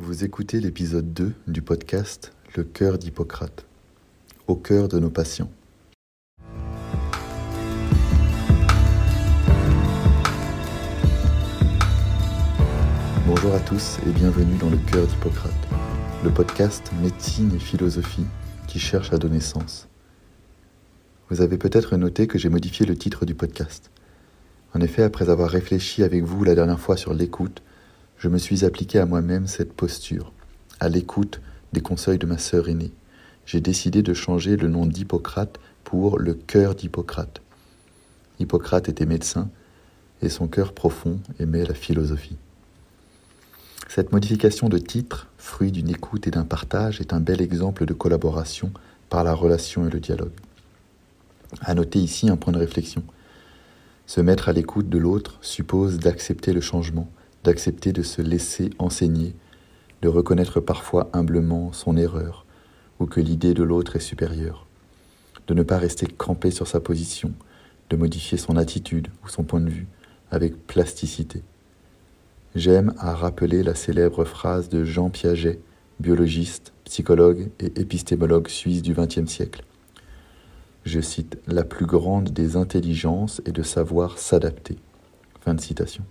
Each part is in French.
Vous écoutez l'épisode 2 du podcast Le cœur d'Hippocrate, au cœur de nos patients. Bonjour à tous et bienvenue dans Le cœur d'Hippocrate, le podcast médecine et philosophie qui cherche à donner sens. Vous avez peut-être noté que j'ai modifié le titre du podcast. En effet, après avoir réfléchi avec vous la dernière fois sur l'écoute, je me suis appliqué à moi-même cette posture, à l'écoute des conseils de ma sœur aînée. J'ai décidé de changer le nom d'Hippocrate pour le cœur d'Hippocrate. Hippocrate était médecin et son cœur profond aimait la philosophie. Cette modification de titre, fruit d'une écoute et d'un partage, est un bel exemple de collaboration par la relation et le dialogue. À noter ici un point de réflexion. Se mettre à l'écoute de l'autre suppose d'accepter le changement, d'accepter de se laisser enseigner, de reconnaître parfois humblement son erreur ou que l'idée de l'autre est supérieure, de ne pas rester campé sur sa position, de modifier son attitude ou son point de vue avec plasticité. J'aime à rappeler la célèbre phrase de Jean Piaget, biologiste, psychologue et épistémologue suisse du XXe siècle. Je cite La plus grande des intelligences est de savoir s'adapter. Fin de citation.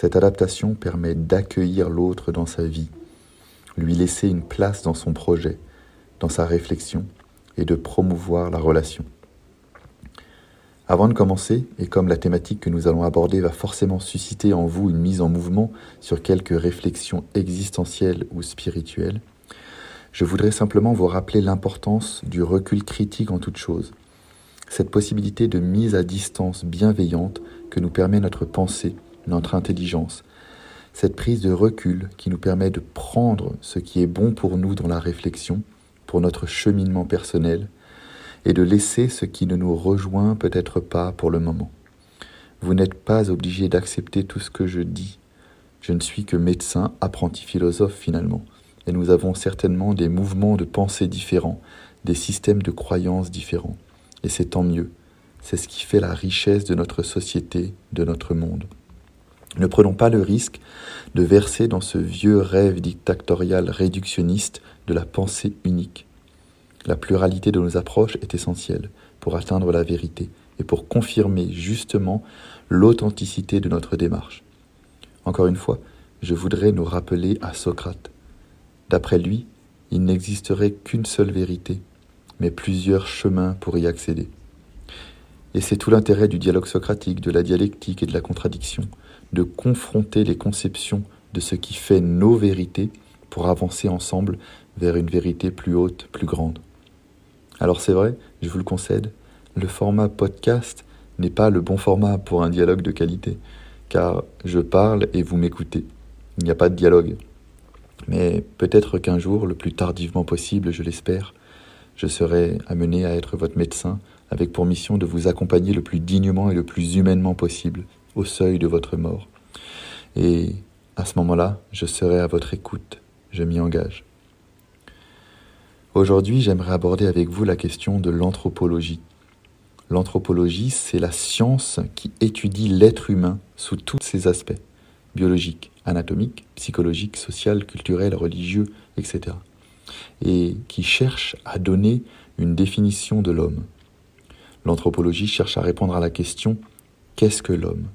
Cette adaptation permet d'accueillir l'autre dans sa vie, lui laisser une place dans son projet, dans sa réflexion et de promouvoir la relation. Avant de commencer, et comme la thématique que nous allons aborder va forcément susciter en vous une mise en mouvement sur quelques réflexions existentielles ou spirituelles, je voudrais simplement vous rappeler l'importance du recul critique en toute chose, cette possibilité de mise à distance bienveillante que nous permet notre pensée notre intelligence, cette prise de recul qui nous permet de prendre ce qui est bon pour nous dans la réflexion, pour notre cheminement personnel, et de laisser ce qui ne nous rejoint peut-être pas pour le moment. Vous n'êtes pas obligé d'accepter tout ce que je dis. Je ne suis que médecin, apprenti philosophe finalement, et nous avons certainement des mouvements de pensée différents, des systèmes de croyances différents. Et c'est tant mieux. C'est ce qui fait la richesse de notre société, de notre monde. Ne prenons pas le risque de verser dans ce vieux rêve dictatorial réductionniste de la pensée unique. La pluralité de nos approches est essentielle pour atteindre la vérité et pour confirmer justement l'authenticité de notre démarche. Encore une fois, je voudrais nous rappeler à Socrate. D'après lui, il n'existerait qu'une seule vérité, mais plusieurs chemins pour y accéder. Et c'est tout l'intérêt du dialogue socratique, de la dialectique et de la contradiction, de confronter les conceptions de ce qui fait nos vérités pour avancer ensemble vers une vérité plus haute, plus grande. Alors c'est vrai, je vous le concède, le format podcast n'est pas le bon format pour un dialogue de qualité, car je parle et vous m'écoutez. Il n'y a pas de dialogue. Mais peut-être qu'un jour, le plus tardivement possible, je l'espère, je serai amené à être votre médecin, avec pour mission de vous accompagner le plus dignement et le plus humainement possible au seuil de votre mort. Et à ce moment-là, je serai à votre écoute, je m'y engage. Aujourd'hui, j'aimerais aborder avec vous la question de l'anthropologie. L'anthropologie, c'est la science qui étudie l'être humain sous tous ses aspects, biologiques, anatomiques, psychologiques, social, culturels, religieux, etc. Et qui cherche à donner une définition de l'homme. L'anthropologie cherche à répondre à la question Qu'est-ce que l'homme?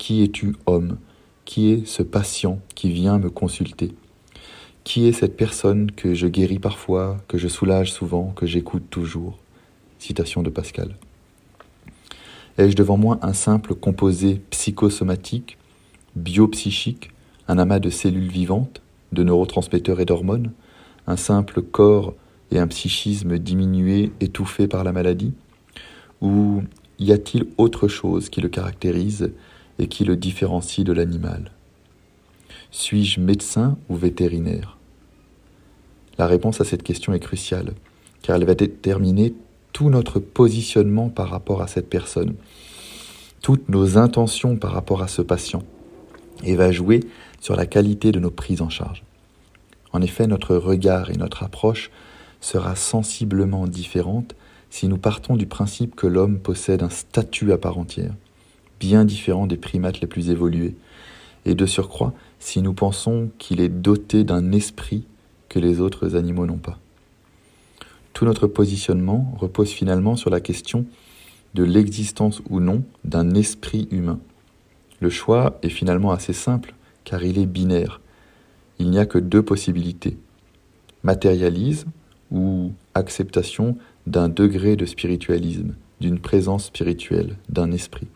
Qui es-tu, homme? Qui est ce patient qui vient me consulter? Qui est cette personne que je guéris parfois, que je soulage souvent, que j'écoute toujours? Citation de Pascal. Ai-je devant moi un simple composé psychosomatique, biopsychique, un amas de cellules vivantes, de neurotransmetteurs et d'hormones, un simple corps et un psychisme diminué, étouffé par la maladie? Ou y a-t-il autre chose qui le caractérise et qui le différencie de l'animal. Suis-je médecin ou vétérinaire? La réponse à cette question est cruciale, car elle va déterminer tout notre positionnement par rapport à cette personne, toutes nos intentions par rapport à ce patient, et va jouer sur la qualité de nos prises en charge. En effet, notre regard et notre approche sera sensiblement différente si nous partons du principe que l'homme possède un statut à part entière bien différent des primates les plus évolués. Et de surcroît, si nous pensons qu'il est doté d'un esprit que les autres animaux n'ont pas. Tout notre positionnement repose finalement sur la question de l'existence ou non d'un esprit humain. Le choix est finalement assez simple car il est binaire. Il n'y a que deux possibilités. Matérialisme ou acceptation d'un degré de spiritualisme, d'une présence spirituelle, d'un esprit.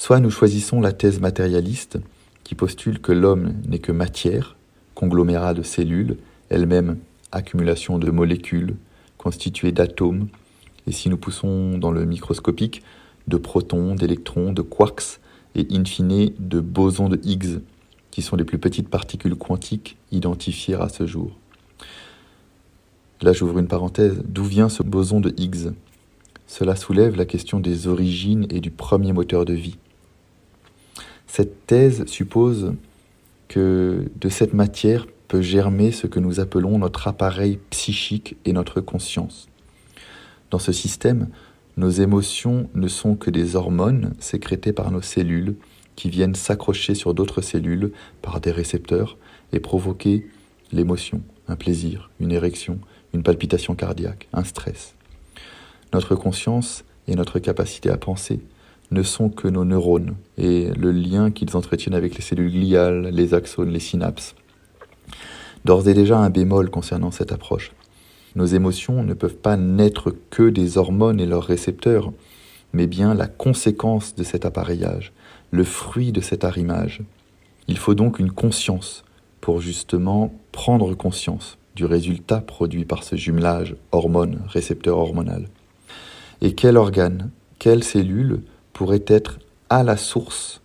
Soit nous choisissons la thèse matérialiste qui postule que l'homme n'est que matière, conglomérat de cellules, elle-même accumulation de molécules constituées d'atomes, et si nous poussons dans le microscopique, de protons, d'électrons, de quarks, et in fine de bosons de Higgs, qui sont les plus petites particules quantiques identifiées à ce jour. Là, j'ouvre une parenthèse. D'où vient ce boson de Higgs? Cela soulève la question des origines et du premier moteur de vie. Cette thèse suppose que de cette matière peut germer ce que nous appelons notre appareil psychique et notre conscience. Dans ce système, nos émotions ne sont que des hormones sécrétées par nos cellules qui viennent s'accrocher sur d'autres cellules par des récepteurs et provoquer l'émotion, un plaisir, une érection, une palpitation cardiaque, un stress. Notre conscience et notre capacité à penser ne sont que nos neurones et le lien qu'ils entretiennent avec les cellules gliales, les axones, les synapses. D'ores et déjà un bémol concernant cette approche. Nos émotions ne peuvent pas n'être que des hormones et leurs récepteurs, mais bien la conséquence de cet appareillage, le fruit de cet arrimage. Il faut donc une conscience pour justement prendre conscience du résultat produit par ce jumelage hormone-récepteur hormonal. Et quel organe, quelle cellule pourrait être à la source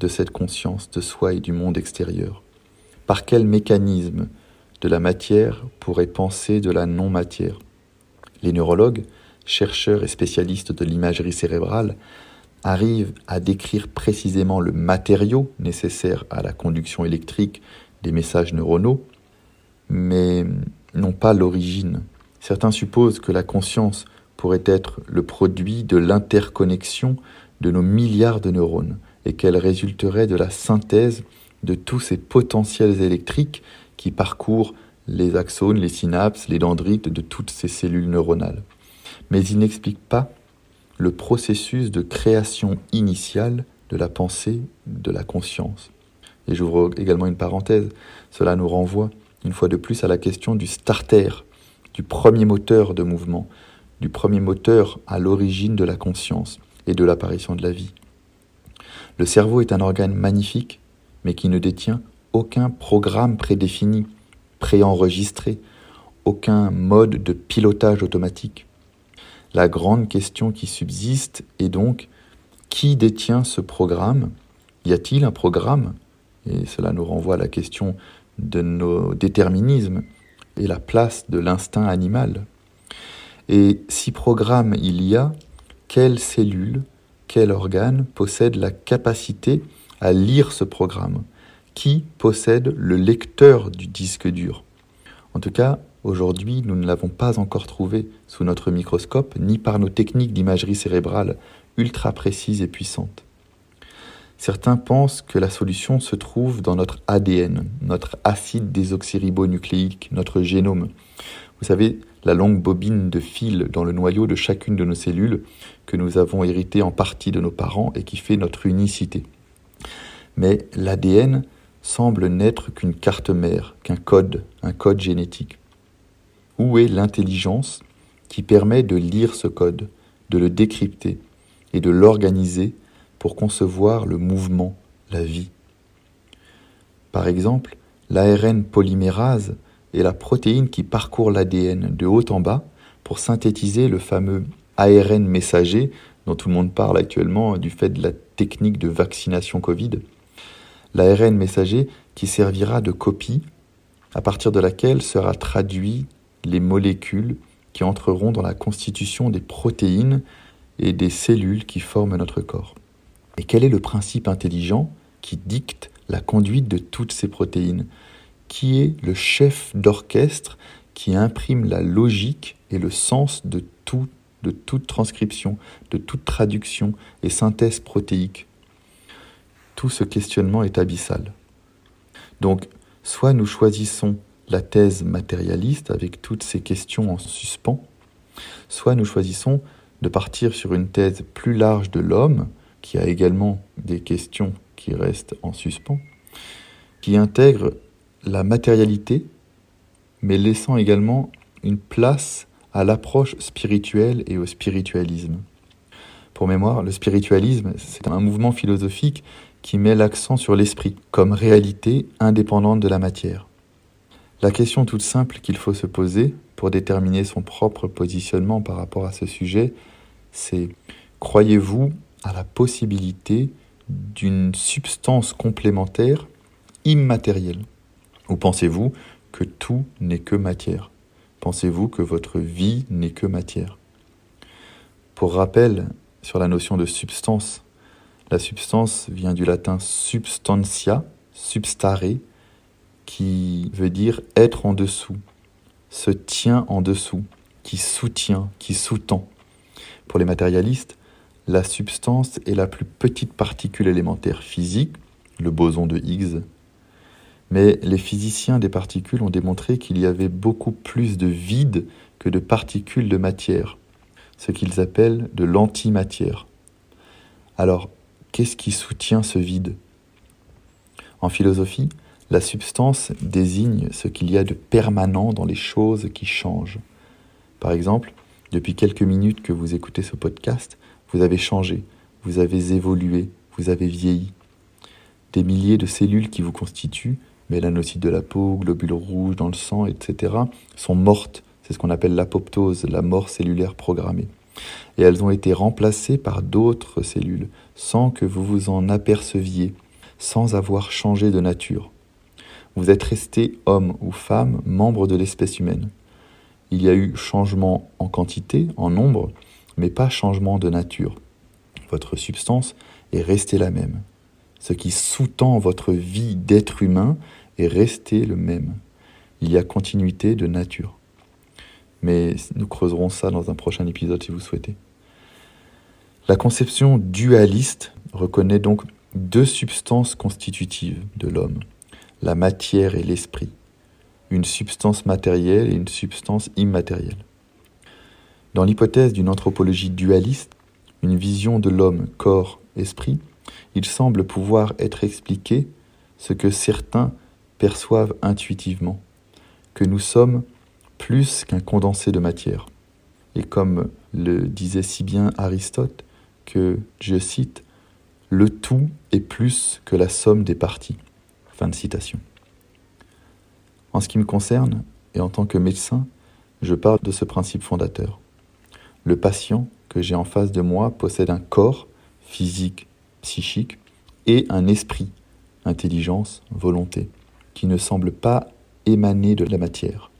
de cette conscience de soi et du monde extérieur Par quel mécanisme de la matière pourrait penser de la non-matière? Les neurologues, chercheurs et spécialistes de l'imagerie cérébrale, arrivent à décrire précisément le matériau nécessaire à la conduction électrique des messages neuronaux, mais non pas l'origine. Certains supposent que la conscience pourrait être le produit de l'interconnexion de nos milliards de neurones et qu'elle résulterait de la synthèse de tous ces potentiels électriques qui parcourent les axones, les synapses, les dendrites de toutes ces cellules neuronales. Mais il n'explique pas le processus de création initiale de la pensée, de la conscience. Et j'ouvre également une parenthèse, cela nous renvoie une fois de plus à la question du starter, du premier moteur de mouvement, du premier moteur à l'origine de la conscience et de l'apparition de la vie. Le cerveau est un organe magnifique, mais qui ne détient aucun programme prédéfini, préenregistré, aucun mode de pilotage automatique. La grande question qui subsiste est donc qui détient ce programme? Y a-t-il un programme? Et cela nous renvoie à la question de nos déterminismes et la place de l'instinct animal. Et si programme il y a, quelle cellule, quel organe possède la capacité à lire ce programme? Qui possède le lecteur du disque dur? En tout cas, aujourd'hui, nous ne l'avons pas encore trouvé sous notre microscope, ni par nos techniques d'imagerie cérébrale ultra précises et puissantes. Certains pensent que la solution se trouve dans notre ADN, notre acide désoxyribonucléique, notre génome. Vous savez, la longue bobine de fil dans le noyau de chacune de nos cellules que nous avons hérité en partie de nos parents et qui fait notre unicité. Mais l'ADN semble n'être qu'une carte mère, qu'un code, un code génétique. Où est l'intelligence qui permet de lire ce code, de le décrypter et de l'organiser pour concevoir le mouvement, la vie? Par exemple, l'ARN polymérase est la protéine qui parcourt l'ADN de haut en bas pour synthétiser le fameux ARN messager dont tout le monde parle actuellement du fait de la technique de vaccination Covid. L'ARN messager qui servira de copie à partir de laquelle sera traduit les molécules qui entreront dans la constitution des protéines et des cellules qui forment notre corps. Et quel est le principe intelligent qui dicte la conduite de toutes ces protéines? Qui est le chef d'orchestre qui imprime la logique et le sens de tout, de toute transcription, de toute traduction et synthèse protéique Tout ce questionnement est abyssal. Donc, soit nous choisissons la thèse matérialiste avec toutes ces questions en suspens, soit nous choisissons de partir sur une thèse plus large de l'homme, qui a également des questions qui restent en suspens, qui intègre la matérialité, mais laissant également une place à l'approche spirituelle et au spiritualisme. Pour mémoire, le spiritualisme, c'est un mouvement philosophique qui met l'accent sur l'esprit comme réalité indépendante de la matière. La question toute simple qu'il faut se poser pour déterminer son propre positionnement par rapport à ce sujet, c'est croyez-vous à la possibilité d'une substance complémentaire immatérielle? Ou pensez-vous que tout n'est que matière? Pensez-vous que votre vie n'est que matière? Pour rappel sur la notion de substance, la substance vient du latin substantia, substare, qui veut dire être en dessous, se tient en dessous, qui soutient, qui sous-tend. Pour les matérialistes, la substance est la plus petite particule élémentaire physique, le boson de Higgs. Mais les physiciens des particules ont démontré qu'il y avait beaucoup plus de vide que de particules de matière, ce qu'ils appellent de l'antimatière. Alors, qu'est-ce qui soutient ce vide? En philosophie, la substance désigne ce qu'il y a de permanent dans les choses qui changent. Par exemple, depuis quelques minutes que vous écoutez ce podcast, vous avez changé, vous avez évolué, vous avez vieilli. Des milliers de cellules qui vous constituent, mélanocytes de la peau, globules rouges dans le sang, etc., sont mortes. C'est ce qu'on appelle l'apoptose, la mort cellulaire programmée. Et elles ont été remplacées par d'autres cellules, sans que vous vous en aperceviez, sans avoir changé de nature. Vous êtes resté homme ou femme, membre de l'espèce humaine. Il y a eu changement en quantité, en nombre, mais pas changement de nature. Votre substance est restée la même. Ce qui sous-tend votre vie d'être humain est resté le même. Il y a continuité de nature. Mais nous creuserons ça dans un prochain épisode si vous souhaitez. La conception dualiste reconnaît donc deux substances constitutives de l'homme la matière et l'esprit, une substance matérielle et une substance immatérielle. Dans l'hypothèse d'une anthropologie dualiste, une vision de l'homme corps-esprit, il semble pouvoir être expliqué ce que certains perçoivent intuitivement, que nous sommes plus qu'un condensé de matière. Et comme le disait si bien Aristote, que, je cite, le tout est plus que la somme des parties. En ce qui me concerne, et en tant que médecin, je parle de ce principe fondateur. Le patient que j'ai en face de moi possède un corps physique, psychique, et un esprit, intelligence, volonté, qui ne semble pas émaner de la matière.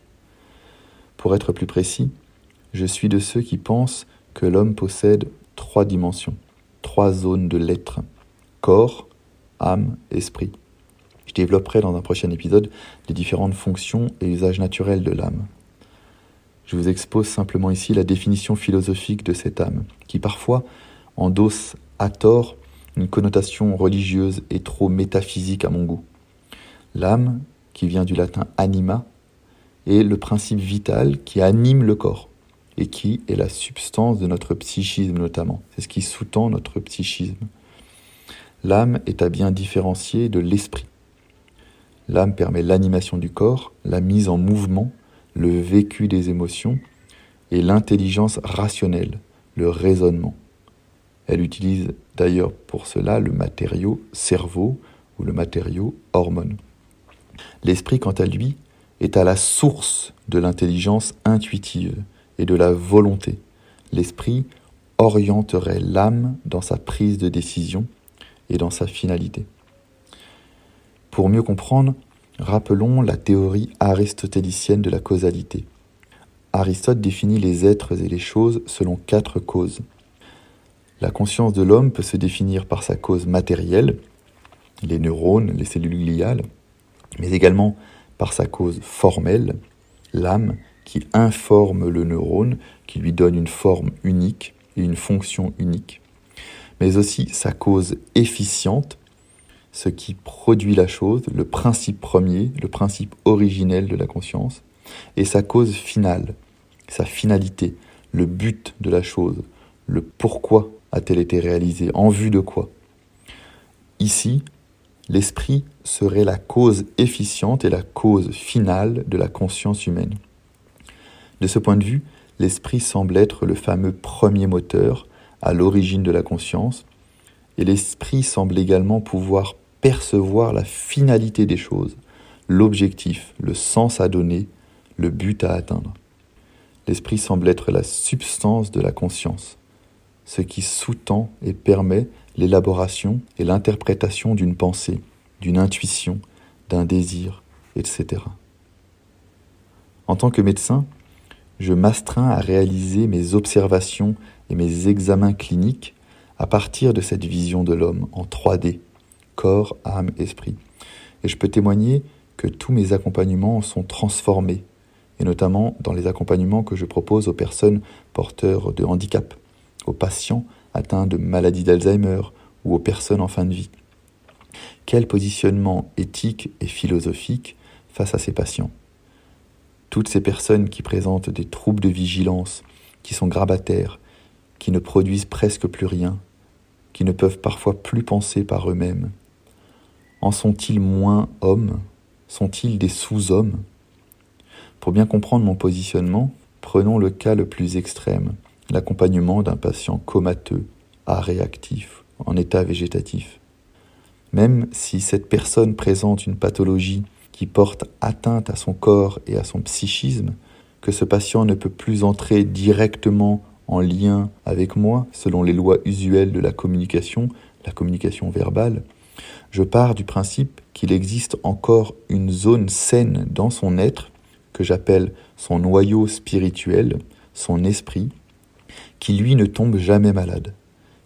Pour être plus précis, je suis de ceux qui pensent que l'homme possède trois dimensions, trois zones de l'être, corps, âme, esprit. Je développerai dans un prochain épisode les différentes fonctions et usages naturels de l'âme. Je vous expose simplement ici la définition philosophique de cette âme, qui parfois endosse à tort une connotation religieuse et trop métaphysique à mon goût. L'âme, qui vient du latin anima, est le principe vital qui anime le corps et qui est la substance de notre psychisme notamment. C'est ce qui sous-tend notre psychisme. L'âme est à bien différencier de l'esprit. L'âme permet l'animation du corps, la mise en mouvement, le vécu des émotions et l'intelligence rationnelle, le raisonnement. Elle utilise d'ailleurs pour cela le matériau cerveau ou le matériau hormone. L'esprit, quant à lui, est à la source de l'intelligence intuitive et de la volonté. L'esprit orienterait l'âme dans sa prise de décision et dans sa finalité. Pour mieux comprendre, rappelons la théorie aristotélicienne de la causalité. Aristote définit les êtres et les choses selon quatre causes. La conscience de l'homme peut se définir par sa cause matérielle, les neurones, les cellules gliales, mais également par sa cause formelle, l'âme qui informe le neurone, qui lui donne une forme unique et une fonction unique, mais aussi sa cause efficiente, ce qui produit la chose, le principe premier, le principe originel de la conscience, et sa cause finale, sa finalité, le but de la chose, le pourquoi a-t-elle été réalisée, en vue de quoi? Ici, l'esprit serait la cause efficiente et la cause finale de la conscience humaine. De ce point de vue, l'esprit semble être le fameux premier moteur à l'origine de la conscience, et l'esprit semble également pouvoir percevoir la finalité des choses, l'objectif, le sens à donner, le but à atteindre. L'esprit semble être la substance de la conscience, ce qui sous-tend et permet l'élaboration et l'interprétation d'une pensée, d'une intuition, d'un désir, etc. En tant que médecin, je m'astreins à réaliser mes observations et mes examens cliniques à partir de cette vision de l'homme en 3D, corps, âme, esprit. Et je peux témoigner que tous mes accompagnements sont transformés, et notamment dans les accompagnements que je propose aux personnes porteurs de handicap, aux patients atteints de maladie d'Alzheimer ou aux personnes en fin de vie. Quel positionnement éthique et philosophique face à ces patients? Toutes ces personnes qui présentent des troubles de vigilance, qui sont grabataires, qui ne produisent presque plus rien, qui ne peuvent parfois plus penser par eux-mêmes. En sont-ils moins hommes? Sont-ils des sous-hommes? Pour bien comprendre mon positionnement, prenons le cas le plus extrême, l'accompagnement d'un patient comateux, à réactif, en état végétatif. Même si cette personne présente une pathologie qui porte atteinte à son corps et à son psychisme, que ce patient ne peut plus entrer directement en lien avec moi selon les lois usuelles de la communication, la communication verbale, je pars du principe qu'il existe encore une zone saine dans son être, que j'appelle son noyau spirituel, son esprit, qui lui ne tombe jamais malade,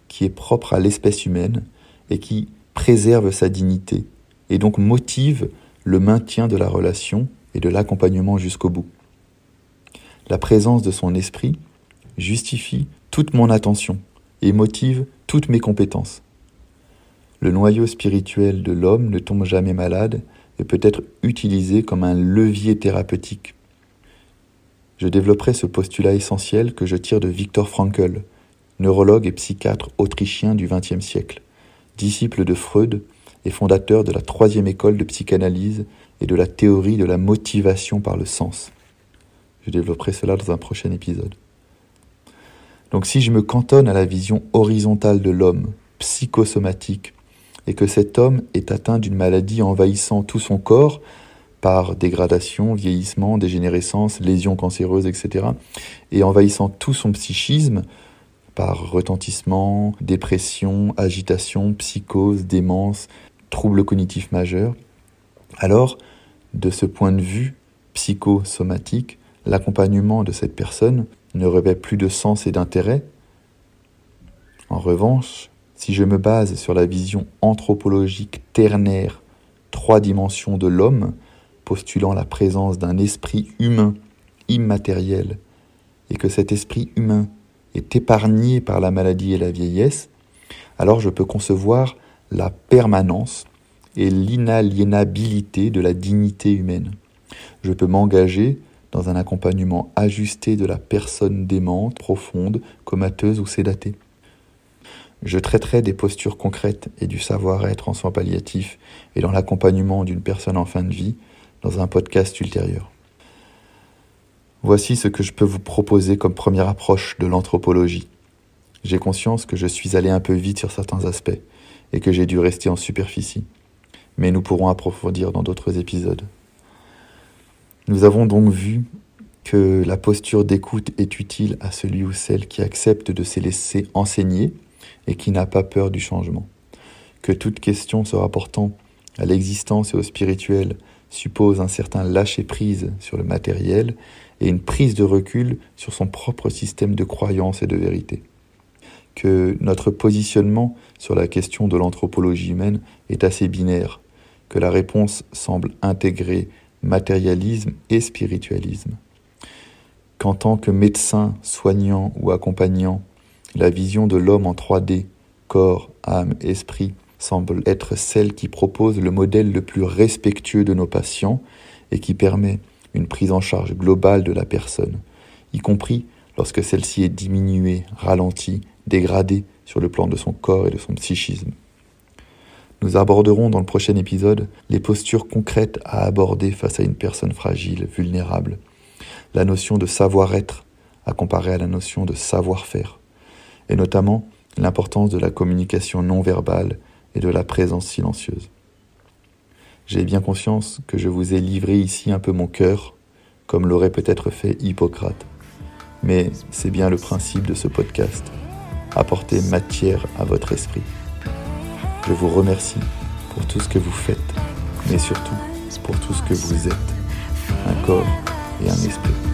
qui est propre à l'espèce humaine et qui préserve sa dignité, et donc motive le maintien de la relation et de l'accompagnement jusqu'au bout. La présence de son esprit justifie toute mon attention et motive toutes mes compétences. Le noyau spirituel de l'homme ne tombe jamais malade et peut être utilisé comme un levier thérapeutique. Je développerai ce postulat essentiel que je tire de Viktor Frankl, neurologue et psychiatre autrichien du XXe siècle, disciple de Freud et fondateur de la troisième école de psychanalyse et de la théorie de la motivation par le sens. Je développerai cela dans un prochain épisode. Donc si je me cantonne à la vision horizontale de l'homme, psychosomatique, et que cet homme est atteint d'une maladie envahissant tout son corps, par dégradation, vieillissement, dégénérescence, lésions cancéreuses, etc., et envahissant tout son psychisme, par retentissement, dépression, agitation, psychose, démence, trouble cognitif majeur, alors, de ce point de vue psychosomatique, l'accompagnement de cette personne ne revêt plus de sens et d'intérêt. En revanche, si je me base sur la vision anthropologique ternaire, trois dimensions de l'homme, postulant la présence d'un esprit humain immatériel, et que cet esprit humain est épargné par la maladie et la vieillesse, alors je peux concevoir la permanence et l'inaliénabilité de la dignité humaine. Je peux m'engager dans un accompagnement ajusté de la personne démente, profonde, comateuse ou sédatée. Je traiterai des postures concrètes et du savoir-être en soins palliatifs et dans l'accompagnement d'une personne en fin de vie dans un podcast ultérieur. Voici ce que je peux vous proposer comme première approche de l'anthropologie. J'ai conscience que je suis allé un peu vite sur certains aspects et que j'ai dû rester en superficie, mais nous pourrons approfondir dans d'autres épisodes. Nous avons donc vu que la posture d'écoute est utile à celui ou celle qui accepte de se laisser enseigner et qui n'a pas peur du changement. Que toute question se rapportant à l'existence et au spirituel suppose un certain lâcher-prise sur le matériel et une prise de recul sur son propre système de croyance et de vérité que notre positionnement sur la question de l'anthropologie humaine est assez binaire, que la réponse semble intégrer matérialisme et spiritualisme. Qu'en tant que médecin, soignant ou accompagnant, la vision de l'homme en 3D, corps, âme, esprit, semble être celle qui propose le modèle le plus respectueux de nos patients et qui permet une prise en charge globale de la personne, y compris lorsque celle-ci est diminuée, ralentie, dégradée sur le plan de son corps et de son psychisme. Nous aborderons dans le prochain épisode les postures concrètes à aborder face à une personne fragile, vulnérable, la notion de savoir-être à comparer à la notion de savoir-faire, et notamment l'importance de la communication non verbale et de la présence silencieuse. J'ai bien conscience que je vous ai livré ici un peu mon cœur, comme l'aurait peut-être fait Hippocrate. Mais c'est bien le principe de ce podcast, apporter matière à votre esprit. Je vous remercie pour tout ce que vous faites, mais surtout pour tout ce que vous êtes, un corps et un esprit.